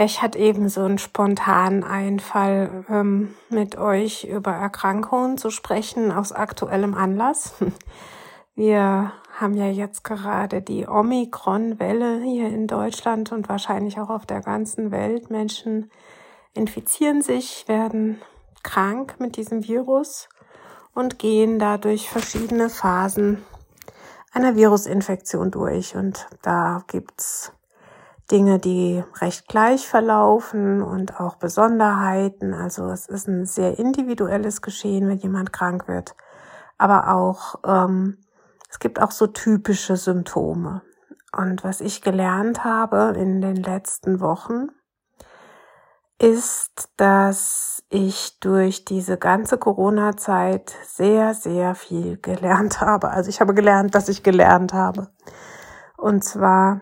Ich hatte eben so einen spontanen Einfall, ähm, mit euch über Erkrankungen zu sprechen aus aktuellem Anlass. Wir haben ja jetzt gerade die Omikron-Welle hier in Deutschland und wahrscheinlich auch auf der ganzen Welt. Menschen infizieren sich, werden krank mit diesem Virus und gehen dadurch verschiedene Phasen einer Virusinfektion durch. Und da gibt's Dinge, die recht gleich verlaufen und auch Besonderheiten. Also es ist ein sehr individuelles Geschehen, wenn jemand krank wird. Aber auch, ähm, es gibt auch so typische Symptome. Und was ich gelernt habe in den letzten Wochen, ist, dass ich durch diese ganze Corona-Zeit sehr, sehr viel gelernt habe. Also ich habe gelernt, dass ich gelernt habe. Und zwar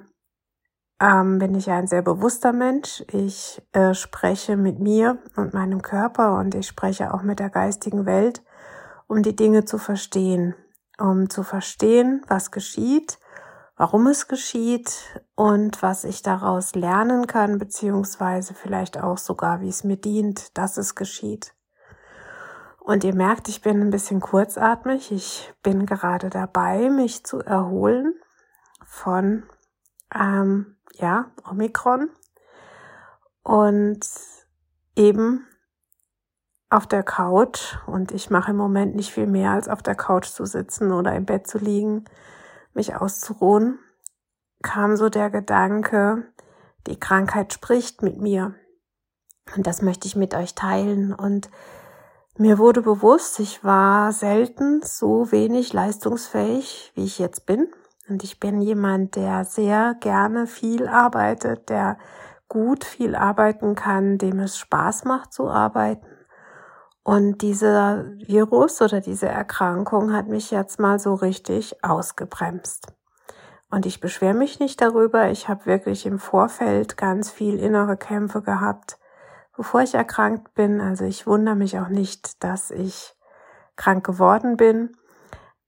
ähm, bin ich ein sehr bewusster Mensch. Ich äh, spreche mit mir und meinem Körper und ich spreche auch mit der geistigen Welt, um die Dinge zu verstehen, um zu verstehen, was geschieht, warum es geschieht und was ich daraus lernen kann, beziehungsweise vielleicht auch sogar, wie es mir dient, dass es geschieht. Und ihr merkt, ich bin ein bisschen kurzatmig. Ich bin gerade dabei, mich zu erholen von ähm, ja, Omikron. Und eben auf der Couch und ich mache im Moment nicht viel mehr als auf der Couch zu sitzen oder im Bett zu liegen, mich auszuruhen, kam so der Gedanke, die Krankheit spricht mit mir. Und das möchte ich mit euch teilen. Und mir wurde bewusst, ich war selten so wenig leistungsfähig, wie ich jetzt bin. Und ich bin jemand, der sehr gerne viel arbeitet, der gut viel arbeiten kann, dem es Spaß macht zu arbeiten. Und dieser Virus oder diese Erkrankung hat mich jetzt mal so richtig ausgebremst. Und ich beschwere mich nicht darüber. Ich habe wirklich im Vorfeld ganz viel innere Kämpfe gehabt, bevor ich erkrankt bin. Also ich wundere mich auch nicht, dass ich krank geworden bin.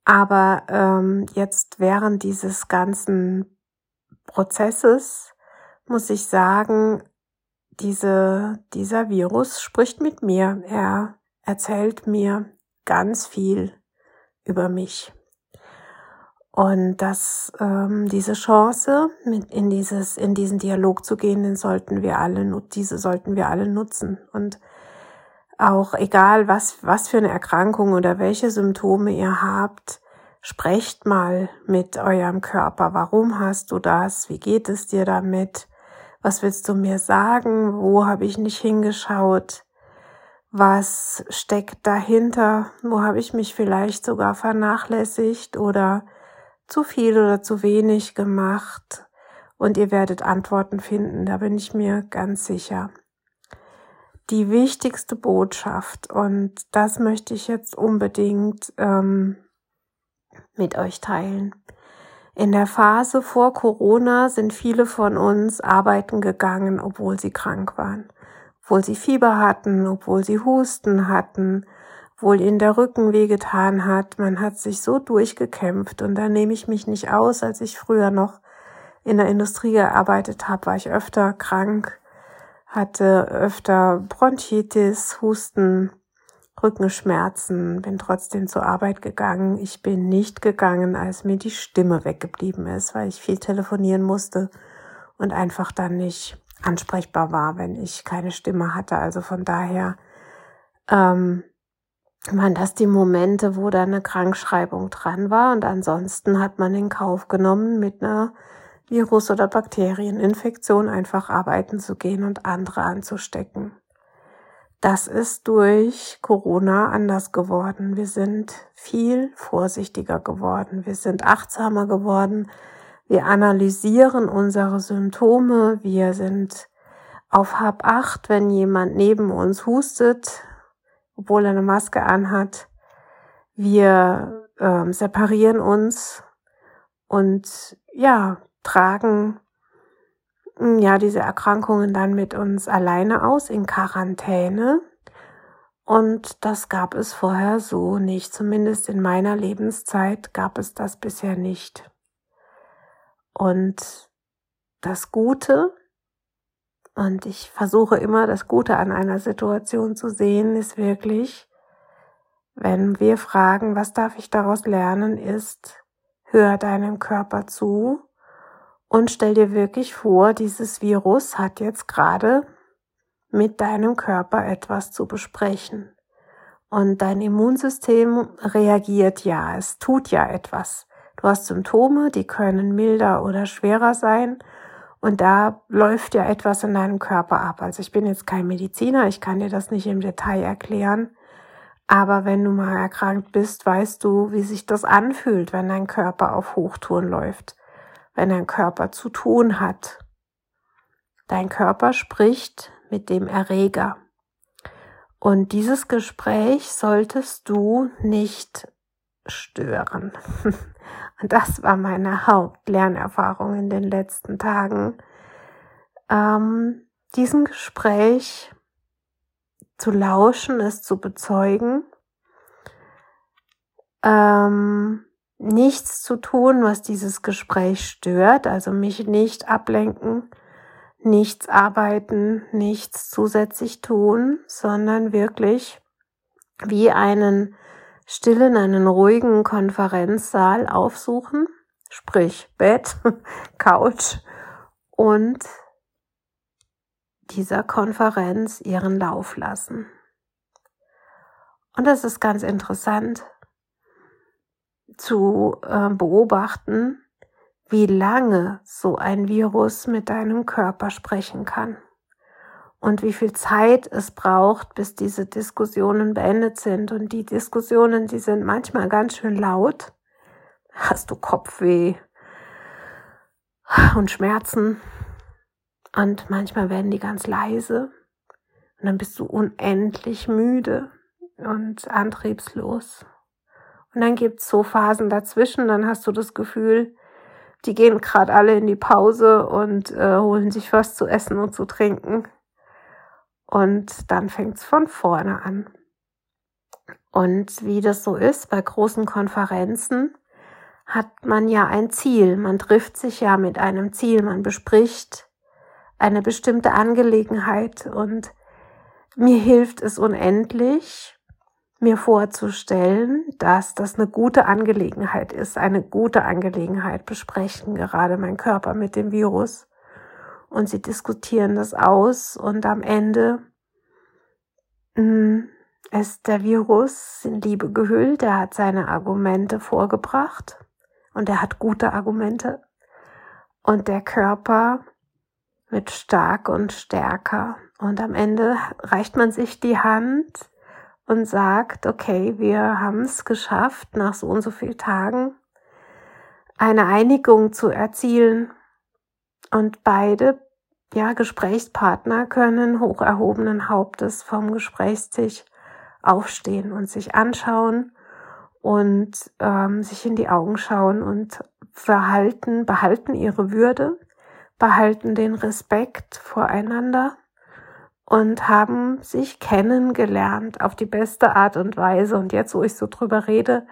Aber ähm, jetzt während dieses ganzen Prozesses muss ich sagen, diese, dieser Virus spricht mit mir. Er erzählt mir ganz viel über mich. Und dass ähm, diese Chance, mit in dieses, in diesen Dialog zu gehen, den sollten wir alle, diese sollten wir alle nutzen. Und auch egal was, was für eine Erkrankung oder welche Symptome ihr habt, sprecht mal mit eurem Körper. Warum hast du das? Wie geht es dir damit? Was willst du mir sagen? Wo habe ich nicht hingeschaut? Was steckt dahinter? Wo habe ich mich vielleicht sogar vernachlässigt oder zu viel oder zu wenig gemacht? Und ihr werdet Antworten finden, da bin ich mir ganz sicher die wichtigste Botschaft und das möchte ich jetzt unbedingt ähm, mit euch teilen. In der Phase vor Corona sind viele von uns arbeiten gegangen, obwohl sie krank waren, obwohl sie Fieber hatten, obwohl sie Husten hatten, obwohl ihnen der Rücken wehgetan hat. Man hat sich so durchgekämpft und da nehme ich mich nicht aus, als ich früher noch in der Industrie gearbeitet habe, war ich öfter krank hatte öfter Bronchitis, Husten Rückenschmerzen, bin trotzdem zur Arbeit gegangen. Ich bin nicht gegangen, als mir die Stimme weggeblieben ist, weil ich viel telefonieren musste und einfach dann nicht ansprechbar war, wenn ich keine Stimme hatte. Also von daher ähm, waren das die Momente, wo da eine Krankschreibung dran war und ansonsten hat man in Kauf genommen, mit einer Virus- oder Bakterieninfektion einfach arbeiten zu gehen und andere anzustecken. Das ist durch Corona anders geworden. Wir sind viel vorsichtiger geworden. Wir sind achtsamer geworden. Wir analysieren unsere Symptome. Wir sind auf Hab acht, wenn jemand neben uns hustet, obwohl er eine Maske anhat. Wir äh, separieren uns und ja, tragen hm, ja diese Erkrankungen dann mit uns alleine aus in Quarantäne. Und das gab es vorher so nicht. Zumindest in meiner Lebenszeit gab es das bisher nicht. Und das Gute, und ich versuche immer das Gute an einer Situation zu sehen, ist wirklich, wenn wir fragen, was darf ich daraus lernen, ist, hör deinem Körper zu und stell dir wirklich vor, dieses Virus hat jetzt gerade mit deinem Körper etwas zu besprechen. Und dein Immunsystem reagiert ja, es tut ja etwas. Du hast Symptome, die können milder oder schwerer sein. Und da läuft ja etwas in deinem Körper ab. Also ich bin jetzt kein Mediziner, ich kann dir das nicht im Detail erklären. Aber wenn du mal erkrankt bist, weißt du, wie sich das anfühlt, wenn dein Körper auf Hochtouren läuft wenn dein Körper zu tun hat. Dein Körper spricht mit dem Erreger. Und dieses Gespräch solltest du nicht stören. Und das war meine Hauptlernerfahrung in den letzten Tagen. Ähm, diesem Gespräch zu lauschen, es zu bezeugen, ähm, nichts zu tun, was dieses Gespräch stört, also mich nicht ablenken, nichts arbeiten, nichts zusätzlich tun, sondern wirklich wie einen stillen, einen ruhigen Konferenzsaal aufsuchen, sprich Bett, Couch und dieser Konferenz ihren Lauf lassen. Und das ist ganz interessant, zu äh, beobachten, wie lange so ein Virus mit deinem Körper sprechen kann und wie viel Zeit es braucht, bis diese Diskussionen beendet sind. Und die Diskussionen, die sind manchmal ganz schön laut. Hast du Kopfweh und Schmerzen und manchmal werden die ganz leise und dann bist du unendlich müde und antriebslos. Und dann gibt's so Phasen dazwischen, dann hast du das Gefühl, die gehen gerade alle in die Pause und äh, holen sich was zu essen und zu trinken. Und dann fängt's von vorne an. Und wie das so ist bei großen Konferenzen, hat man ja ein Ziel. Man trifft sich ja mit einem Ziel. Man bespricht eine bestimmte Angelegenheit. Und mir hilft es unendlich, mir vorzustellen, dass das eine gute Angelegenheit ist, eine gute Angelegenheit besprechen gerade mein Körper mit dem Virus. Und sie diskutieren das aus und am Ende mh, mm, ist der Virus in Liebe gehüllt, er hat seine Argumente vorgebracht und er hat gute Argumente. Und der Körper wird stark und stärker. Und am Ende reicht man sich die Hand und sagt, okay, wir haben es geschafft, nach so und so vielen Tagen eine Einigung zu erzielen. Und beide ja, Gesprächspartner können hoch erhobenen Hauptes vom Gesprächstisch aufstehen und sich anschauen und ähm, sich in die Augen schauen und verhalten, behalten ihre Würde, behalten den Respekt voreinander und haben sich kennengelernt auf die beste Art und Weise. Und jetzt, wo ich so drüber rede,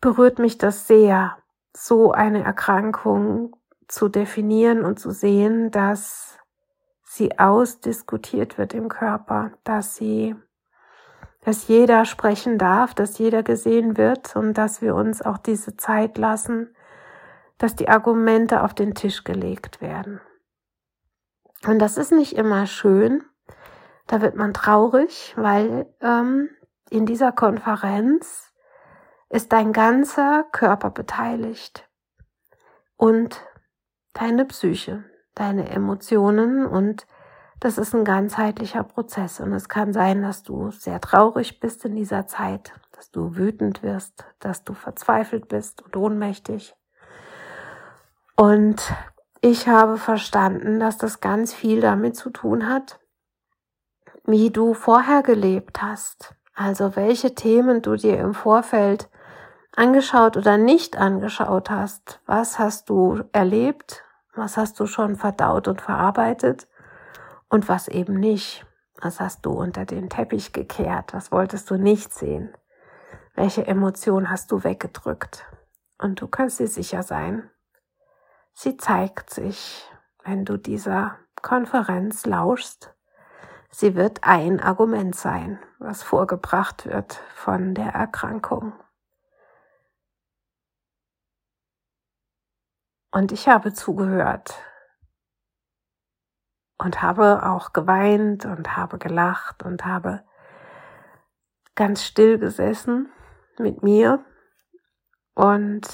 berührt mich das sehr, so eine Erkrankung zu definieren und zu sehen, dass sie ausdiskutiert wird im Körper, dass sie dass jeder sprechen darf, dass jeder gesehen wird und dass wir uns auch diese Zeit lassen, dass die Argumente auf den Tisch gelegt werden. Und das ist nicht immer schön. Da wird man traurig, weil ähm, in dieser Konferenz ist dein ganzer Körper beteiligt und deine Psyche, deine Emotionen und das ist ein ganzheitlicher Prozess und es kann sein, dass du sehr traurig bist in dieser Zeit, dass du wütend wirst, dass du verzweifelt bist und ohnmächtig. Und ich habe verstanden, dass das ganz viel damit zu tun hat, wie du vorher gelebt hast. Also welche Themen du dir im Vorfeld angeschaut oder nicht angeschaut hast. Was hast du erlebt? Was hast du schon verdaut und verarbeitet? und was eben nicht. Was hast du unter den Teppich gekehrt? Was wolltest du nicht sehen? Welche Emotion hast du weggedrückt? Und du kannst dir sicher sein, sie zeigt sich, wenn du dieser Konferenz lauschst. Sie wird ein Argument sein, was vorgebracht wird von der Erkrankung. Und ich habe zugehört und habe auch geweint und habe gelacht und habe ganz still gesessen mit mir und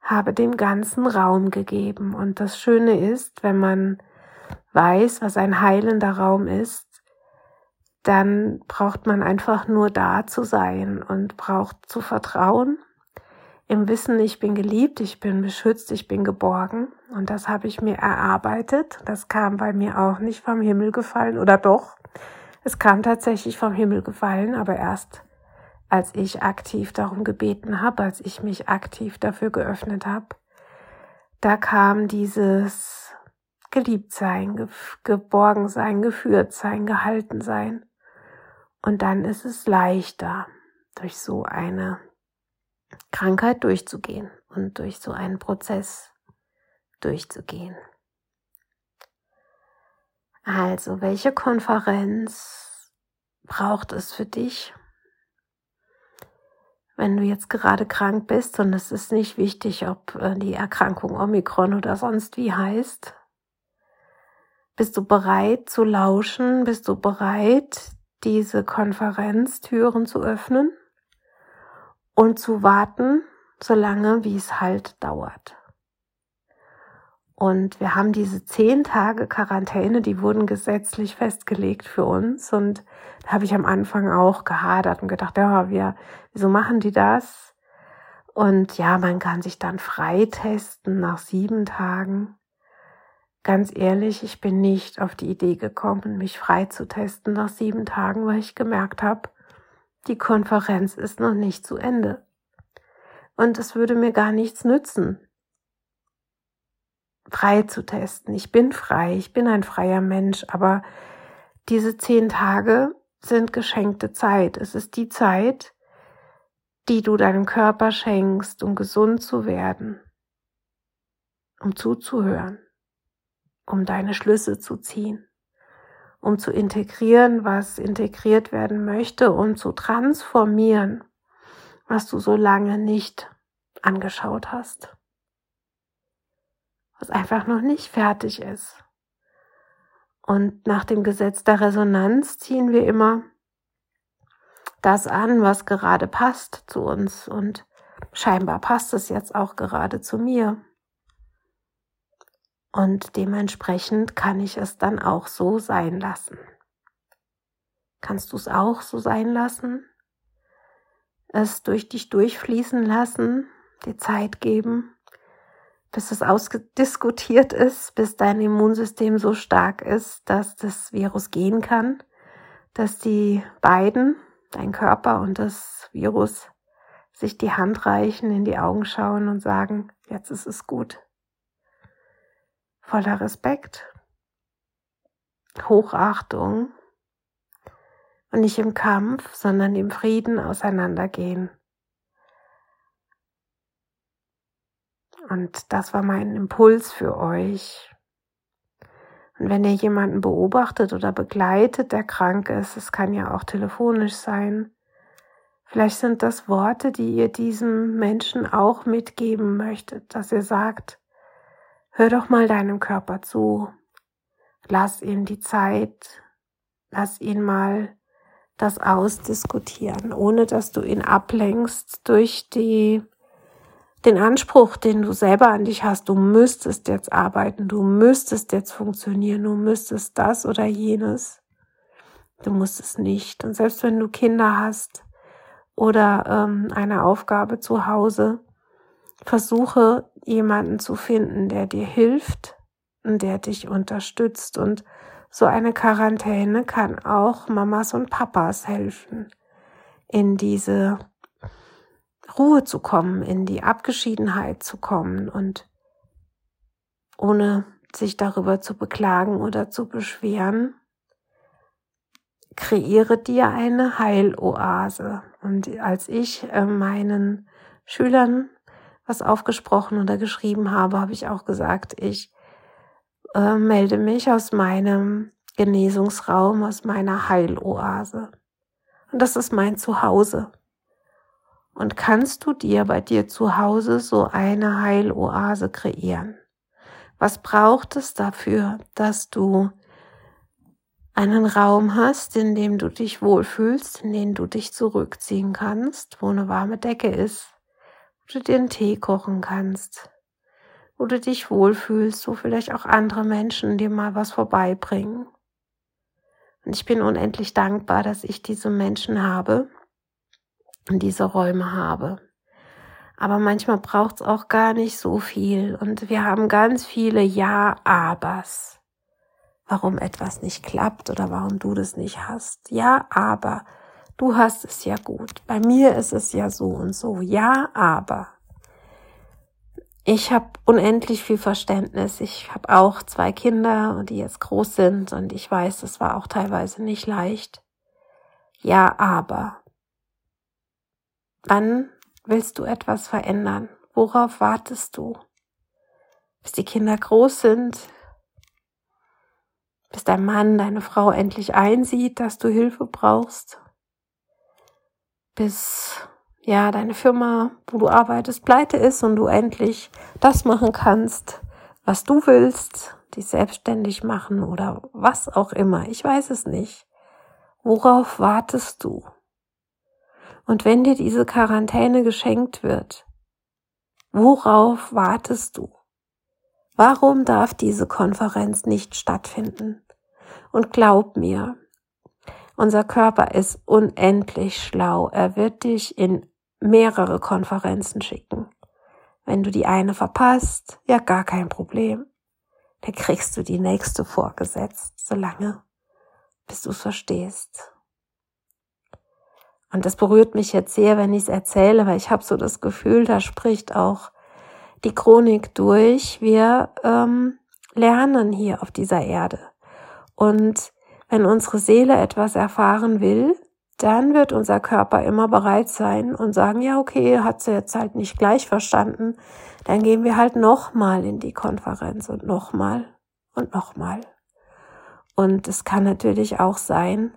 habe dem ganzen Raum gegeben. Und das Schöne ist, wenn man weiß, was ein heilender Raum ist, dann braucht man einfach nur da zu sein und braucht zu vertrauen im Wissen, ich bin geliebt, ich bin beschützt, ich bin geborgen. Und das habe ich mir erarbeitet. Das kam bei mir auch nicht vom Himmel gefallen, oder doch? Es kam tatsächlich vom Himmel gefallen, aber erst als ich aktiv darum gebeten habe, als ich mich aktiv dafür geöffnet habe, da kam dieses Geliebtsein, Geborgensein, Geführtsein, Gehaltensein. Und dann ist es leichter, durch so eine Krankheit durchzugehen und durch so einen Prozess durchzugehen. Also, welche Konferenz braucht es für dich? Wenn du jetzt gerade krank bist und es ist nicht wichtig, ob äh, die Erkrankung Omikron oder sonst wie heißt, bist du bereit zu lauschen? Bist du bereit, diese Konferenztüren zu öffnen? und zu warten, solange wie es halt dauert. Und wir haben diese zehn Tage Quarantäne, die wurden gesetzlich festgelegt für uns. Und da habe ich am Anfang auch gehadert und gedacht, ja, wir, wieso machen die das? Und ja, man kann sich dann freitesten nach sieben Tagen. Ganz ehrlich, ich bin nicht auf die Idee gekommen, mich frei zu testen nach sieben Tagen, weil ich gemerkt habe, die Konferenz ist noch nicht zu Ende. Und es würde mir gar nichts nützen, frei zu testen. Ich bin frei, ich bin ein freier Mensch, aber diese zehn Tage sind geschenkte Zeit. Es ist die Zeit, die du deinem Körper schenkst, um gesund zu werden, um zuzuhören, um deine Schlüsse zu ziehen um zu integrieren, was integriert werden möchte und zu transformieren, was du so lange nicht angeschaut hast, was einfach noch nicht fertig ist. Und nach dem Gesetz der Resonanz ziehen wir immer das an, was gerade passt zu uns. Und scheinbar passt es jetzt auch gerade zu mir. Und dementsprechend kann ich es dann auch so sein lassen. Kannst du es auch so sein lassen? Es durch dich durchfließen lassen, die Zeit geben, bis es ausdiskutiert ist, bis dein Immunsystem so stark ist, dass das Virus gehen kann, dass die beiden, dein Körper und das Virus, sich die Hand reichen, in die Augen schauen und sagen, jetzt ist es gut voller Respekt, Hochachtung und nicht im Kampf, sondern im Frieden auseinandergehen. Und das war mein Impuls für euch. Und wenn ihr jemanden beobachtet oder begleitet, der krank ist, es kann ja auch telefonisch sein, vielleicht sind das Worte, die ihr diesem Menschen auch mitgeben möchtet, dass ihr sagt, hör doch mal deinem Körper zu, lass ihm die Zeit, lass ihn mal das ausdiskutieren, ohne dass du ihn ablenkst durch die, den Anspruch, den du selber an dich hast. Du müsstest jetzt arbeiten, du müsstest jetzt funktionieren, du müsstest das oder jenes. Du musst es nicht. Und selbst wenn du Kinder hast oder ähm, eine Aufgabe zu Hause, versuche jemanden zu finden, der dir hilft und der dich unterstützt und so eine Quarantäne kann auch Mamas und Papas helfen, in diese Ruhe zu kommen, in die Abgeschiedenheit zu kommen und ohne sich darüber zu beklagen oder zu beschweren, kreiere dir eine Heiloase. Und als ich äh, meinen Schülern was aufgesprochen oder geschrieben habe, habe ich auch gesagt, ich äh, melde mich aus meinem Genesungsraum, aus meiner Heiloase. Und das ist mein Zuhause. Und kannst du dir bei dir zu Hause so eine Heiloase kreieren? Was braucht es dafür, dass du einen Raum hast, in dem du dich wohlfühlst, in dem du dich zurückziehen kannst, wo eine warme Decke ist, wo du dir einen Tee kochen kannst, wo du dich wohlfühlst, wo vielleicht auch andere Menschen dir mal was vorbeibringen. Und ich bin unendlich dankbar, dass ich diese Menschen habe und diese Räume habe. Aber manchmal braucht es auch gar nicht so viel. Und wir haben ganz viele Ja-Abers. Warum etwas nicht klappt oder warum du das nicht hast. Ja, aber du hast es ja gut. Bei mir ist es ja so und so. Ja, aber ich habe unendlich viel Verständnis. Ich habe auch zwei Kinder, die jetzt groß sind und ich weiß, es war auch teilweise nicht leicht. Ja, aber wann willst du etwas verändern? Worauf wartest du? Bis die Kinder groß sind, bis dein Mann, deine Frau endlich einsieht, dass du Hilfe brauchst, bis ja, deine Firma, wo du arbeitest, pleite ist und du endlich das machen kannst, was du willst, dich selbstständig machen oder was auch immer. Ich weiß es nicht. Worauf wartest du? Und wenn dir diese Quarantäne geschenkt wird, worauf wartest du? Warum darf diese Konferenz nicht stattfinden? Und glaub mir, unser Körper ist unendlich schlau. Er wird dich in mehrere Konferenzen schicken. Wenn du die eine verpasst, ja gar kein Problem. Dann kriegst du die nächste vorgesetzt, solange bis du es verstehst. Und das berührt mich jetzt sehr, wenn ich es erzähle, weil ich habe so das Gefühl, da spricht auch die Chronik durch. Wir ähm, lernen hier auf dieser Erde. Und wenn unsere Seele etwas erfahren will, dann wird unser Körper immer bereit sein und sagen, ja, okay, hat sie jetzt halt nicht gleich verstanden, dann gehen wir halt nochmal in die Konferenz und nochmal und nochmal. Und es kann natürlich auch sein,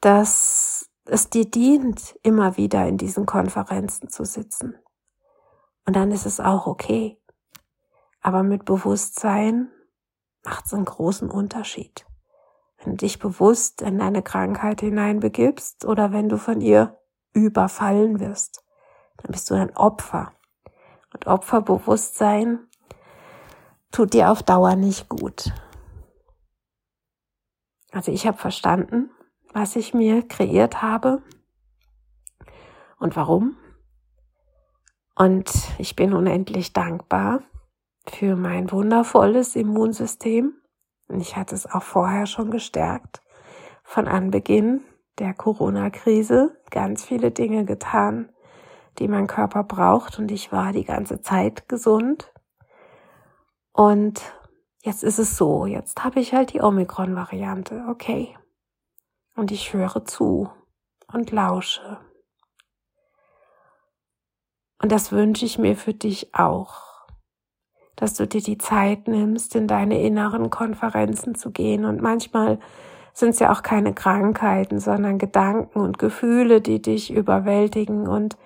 dass es dir dient, immer wieder in diesen Konferenzen zu sitzen. Und dann ist es auch okay. Aber mit Bewusstsein macht es einen großen Unterschied dich bewusst in deine Krankheit hineinbegibst oder wenn du von ihr überfallen wirst, dann bist du ein Opfer. Und Opferbewusstsein tut dir auf Dauer nicht gut. Also ich habe verstanden, was ich mir kreiert habe und warum. Und ich bin unendlich dankbar für mein wundervolles Immunsystem, und ich hatte es auch vorher schon gestärkt. Von Anbeginn der Corona-Krise ganz viele Dinge getan, die mein Körper braucht und ich war die ganze Zeit gesund. Und jetzt ist es so, jetzt habe ich halt die Omikron-Variante, okay. Und ich höre zu und lausche. Und das wünsche ich mir für dich auch. Dass du dir die Zeit nimmst, in deine inneren Konferenzen zu gehen. Und manchmal sind es ja auch keine Krankheiten, sondern Gedanken und Gefühle, die dich überwältigen und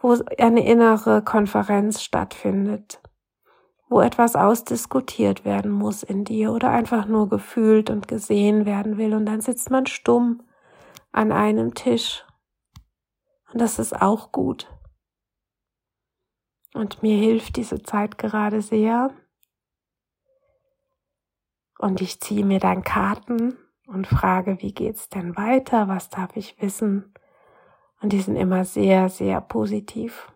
wo eine innere Konferenz stattfindet, wo etwas ausdiskutiert werden muss in dir oder einfach nur gefühlt und gesehen werden will. Und dann sitzt man stumm an einem Tisch. Und das ist auch gut. Und mir hilft diese Zeit gerade sehr. Und ich ziehe mir dann Karten und frage, wie geht's denn weiter? Was darf ich wissen? Und die sind immer sehr, sehr positiv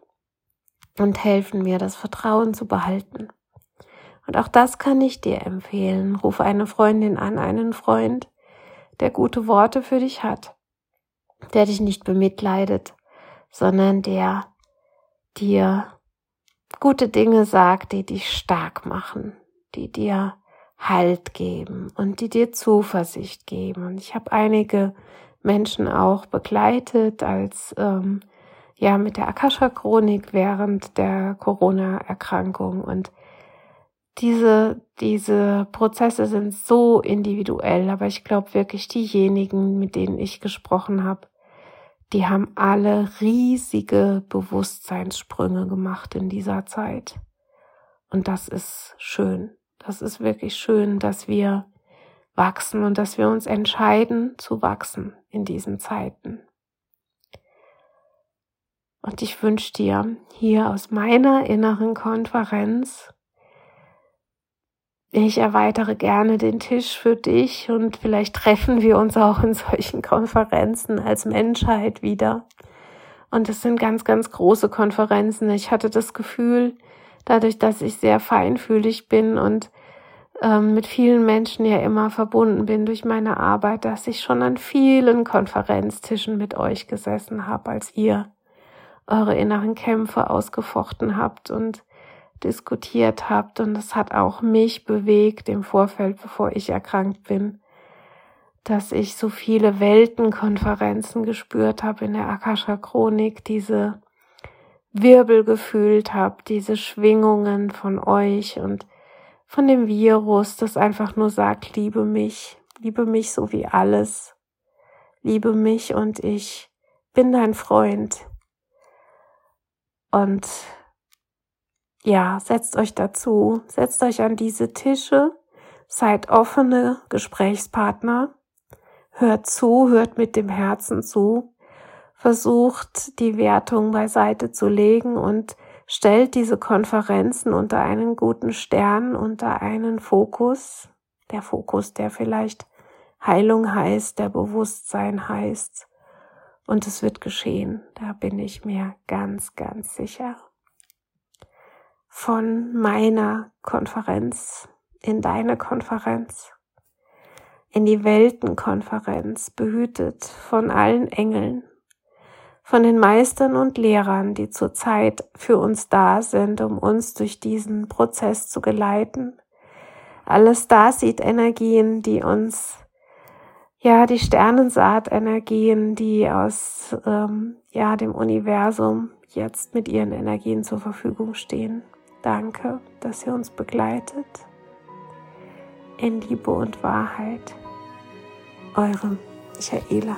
und helfen mir, das Vertrauen zu behalten. Und auch das kann ich dir empfehlen. Rufe eine Freundin an, einen Freund, der gute Worte für dich hat, der dich nicht bemitleidet, sondern der dir gute Dinge sagt, die dich stark machen, die dir Halt geben und die dir Zuversicht geben. Und ich habe einige Menschen auch begleitet als ähm, ja mit der Akasha-Chronik während der Corona-Erkrankung und diese, diese Prozesse sind so individuell, aber ich glaube wirklich diejenigen, mit denen ich gesprochen habe, die haben alle riesige Bewusstseinssprünge gemacht in dieser Zeit. Und das ist schön. Das ist wirklich schön, dass wir wachsen und dass wir uns entscheiden zu wachsen in diesen Zeiten. Und ich wünsche dir hier aus meiner inneren Konferenz, ich erweitere gerne den Tisch für dich und vielleicht treffen wir uns auch in solchen Konferenzen als Menschheit wieder. Und es sind ganz, ganz große Konferenzen. Ich hatte das Gefühl, dadurch, dass ich sehr feinfühlig bin und ähm, mit vielen Menschen ja immer verbunden bin durch meine Arbeit, dass ich schon an vielen Konferenztischen mit euch gesessen habe, als ihr eure inneren Kämpfe ausgefochten habt und diskutiert habt. Und es hat auch mich bewegt im Vorfeld, bevor ich erkrankt bin, dass ich so viele Weltenkonferenzen gespürt habe in der Akasha Chronik, diese Wirbel gefühlt habe, diese Schwingungen von euch und von dem Virus, das einfach nur sagt, liebe mich, liebe mich so wie alles, liebe mich und ich bin dein Freund. Und ja, setzt euch dazu, setzt euch an diese Tische, seid offene Gesprächspartner, hört zu, hört mit dem Herzen zu, versucht die Wertung beiseite zu legen und stellt diese Konferenzen unter einen guten Stern, unter einen Fokus, der Fokus, der vielleicht Heilung heißt, der Bewusstsein heißt. Und es wird geschehen, da bin ich mir ganz, ganz sicher. Von meiner Konferenz in deine Konferenz, in die Weltenkonferenz, behütet von allen Engeln, von den Meistern und Lehrern, die zurzeit für uns da sind, um uns durch diesen Prozess zu geleiten. Alles da sieht Energien, die uns, ja, die Sternensaat-Energien, die aus, ähm, ja, dem Universum jetzt mit ihren Energien zur Verfügung stehen. Danke, dass ihr uns begleitet. In Liebe und Wahrheit. Eure Michaela.